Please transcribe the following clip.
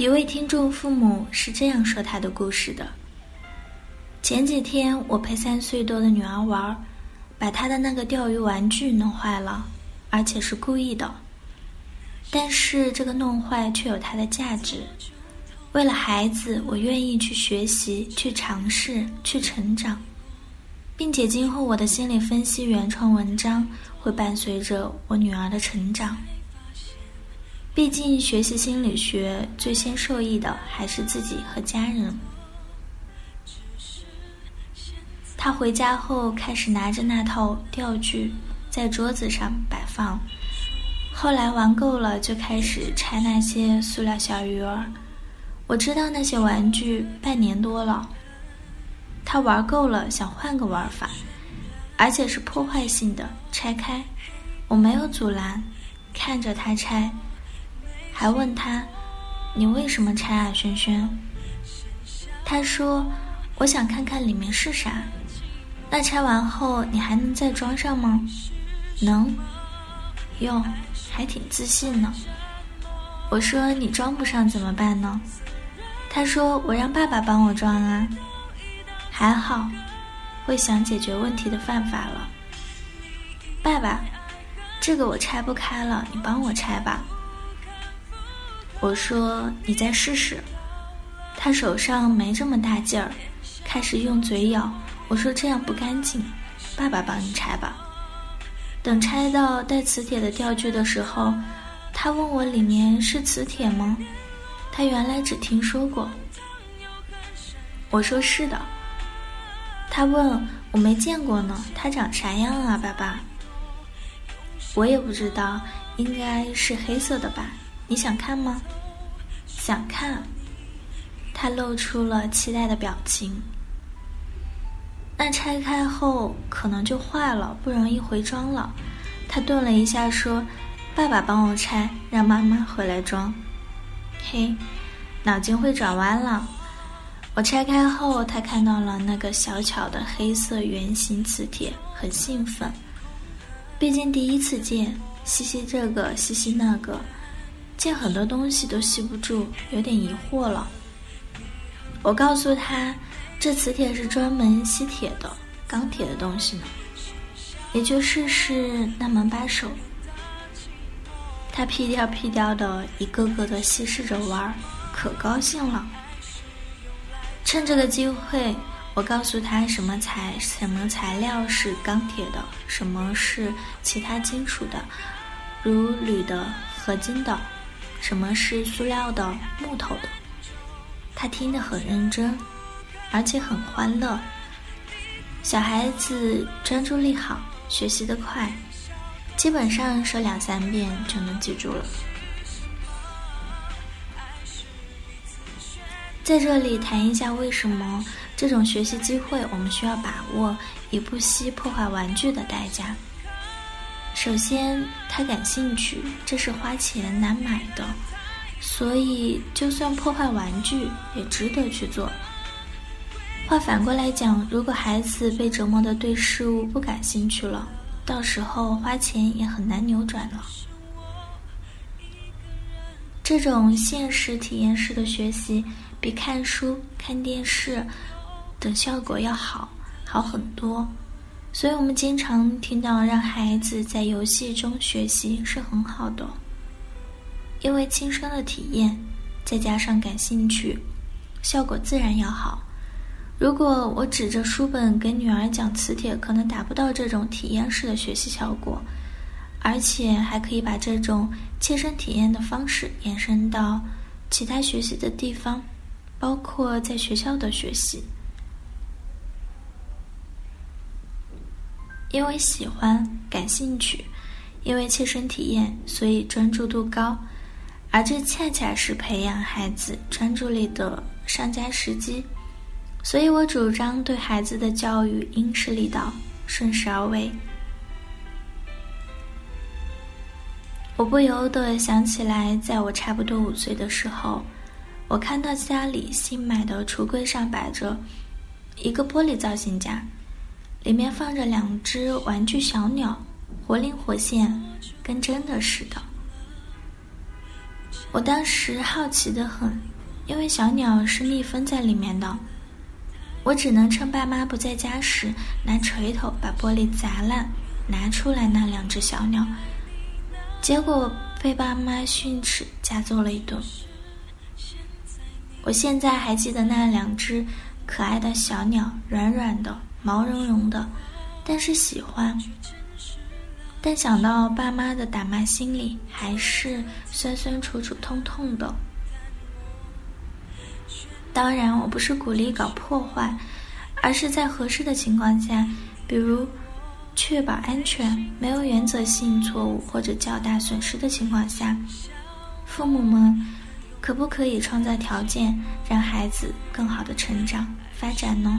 一位听众父母是这样说他的故事的：前几天我陪三岁多的女儿玩，把她的那个钓鱼玩具弄坏了，而且是故意的。但是这个弄坏却有它的价值。为了孩子，我愿意去学习、去尝试、去成长，并且今后我的心理分析原创文章会伴随着我女儿的成长。毕竟，学习心理学最先受益的还是自己和家人。他回家后开始拿着那套钓具在桌子上摆放，后来玩够了就开始拆那些塑料小鱼儿。我知道那些玩具半年多了，他玩够了想换个玩法，而且是破坏性的拆开。我没有阻拦，看着他拆。还问他：“你为什么拆啊，轩轩？”他说：“我想看看里面是啥。”那拆完后你还能再装上吗？能。哟，还挺自信呢。我说：“你装不上怎么办呢？”他说：“我让爸爸帮我装啊。”还好，会想解决问题的办法了。爸爸，这个我拆不开了，你帮我拆吧。我说：“你再试试。”他手上没这么大劲儿，开始用嘴咬。我说：“这样不干净，爸爸帮你拆吧。”等拆到带磁铁的钓具的时候，他问我里面是磁铁吗？他原来只听说过。我说：“是的。”他问我没见过呢，它长啥样啊，爸爸？我也不知道，应该是黑色的吧。你想看吗？想看。他露出了期待的表情。那拆开后可能就坏了，不容易回装了。他顿了一下，说：“爸爸帮我拆，让妈妈回来装。”嘿，脑筋会转弯了。我拆开后，他看到了那个小巧的黑色圆形磁铁，很兴奋。毕竟第一次见，吸吸这个，吸吸那个。见很多东西都吸不住，有点疑惑了。我告诉他，这磁铁是专门吸铁的，钢铁的东西呢。也就试试那门把手。他屁颠屁颠的，一个个的稀释着玩儿，可高兴了。趁这个机会，我告诉他什么材什么材料是钢铁的，什么是其他金属的，如铝的、合金的。什么是塑料的、木头的？他听得很认真，而且很欢乐。小孩子专注力好，学习的快，基本上说两三遍就能记住了。在这里谈一下，为什么这种学习机会我们需要把握，以不惜破坏玩具的代价。首先，他感兴趣，这是花钱难买的，所以就算破坏玩具也值得去做。话反过来讲，如果孩子被折磨的对事物不感兴趣了，到时候花钱也很难扭转了。这种现实体验式的学习，比看书、看电视等效果要好，好很多。所以我们经常听到让孩子在游戏中学习是很好的，因为亲身的体验，再加上感兴趣，效果自然要好。如果我指着书本给女儿讲磁铁，可能达不到这种体验式的学习效果，而且还可以把这种切身体验的方式延伸到其他学习的地方，包括在学校的学习。因为喜欢、感兴趣，因为切身体验，所以专注度高，而这恰恰是培养孩子专注力的上佳时机，所以我主张对孩子的教育因势利导，顺势而为。我不由得想起来，在我差不多五岁的时候，我看到家里新买的橱柜上摆着一个玻璃造型架，里面放着两只玩具小鸟，活灵活现，跟真的似的。我当时好奇的很，因为小鸟是密封在里面的，我只能趁爸妈不在家时，拿锤头把玻璃砸烂，拿出来那两只小鸟。结果被爸妈训斥，加揍了一顿。我现在还记得那两只可爱的小鸟，软软的，毛茸茸的，但是喜欢。但想到爸妈的打骂，心里还是酸酸楚楚、痛痛的。当然，我不是鼓励搞破坏，而是在合适的情况下，比如。确保安全、没有原则性错误或者较大损失的情况下，父母们可不可以创造条件，让孩子更好的成长发展呢？